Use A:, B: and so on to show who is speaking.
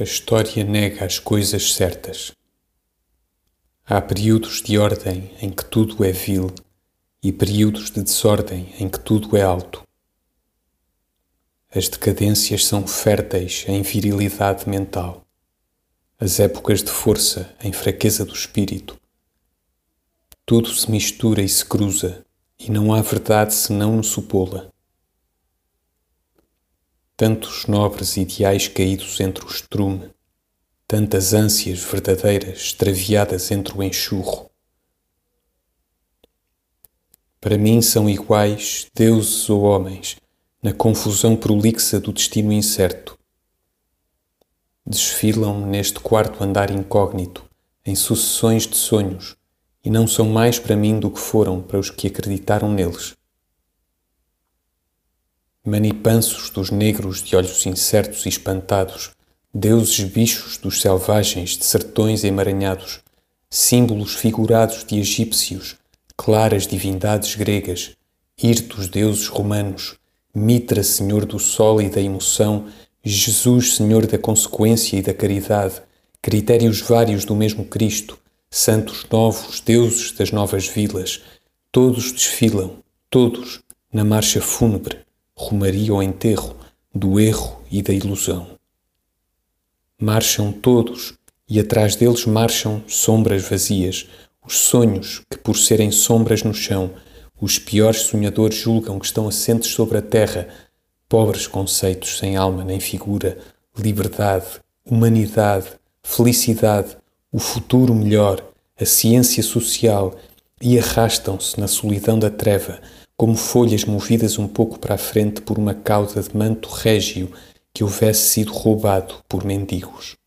A: A história nega as coisas certas. Há períodos de ordem em que tudo é vil e períodos de desordem em que tudo é alto. As decadências são férteis em virilidade mental, as épocas de força em fraqueza do espírito. Tudo se mistura e se cruza, e não há verdade senão no supô-la tantos nobres ideais caídos entre o estrume, tantas ânsias verdadeiras extraviadas entre o enxurro. Para mim são iguais deuses ou homens na confusão prolixa do destino incerto. Desfilam neste quarto andar incógnito, em sucessões de sonhos, e não são mais para mim do que foram para os que acreditaram neles manipansos dos negros de olhos incertos e espantados, deuses bichos dos selvagens de sertões emaranhados, símbolos figurados de egípcios, claras divindades gregas, hirtos deuses romanos, Mitra, Senhor do Sol e da emoção, Jesus, Senhor da consequência e da caridade, critérios vários do mesmo Cristo, santos novos, deuses das novas vilas, todos desfilam, todos, na marcha fúnebre, rumaria ao enterro do erro e da ilusão. Marcham todos e atrás deles marcham sombras vazias, os sonhos que, por serem sombras no chão, os piores sonhadores julgam que estão assentes sobre a terra, pobres conceitos sem alma nem figura, liberdade, humanidade, felicidade, o futuro melhor, a ciência social, e arrastam-se na solidão da treva, como folhas movidas um pouco para a frente por uma cauda de manto régio que houvesse sido roubado por mendigos.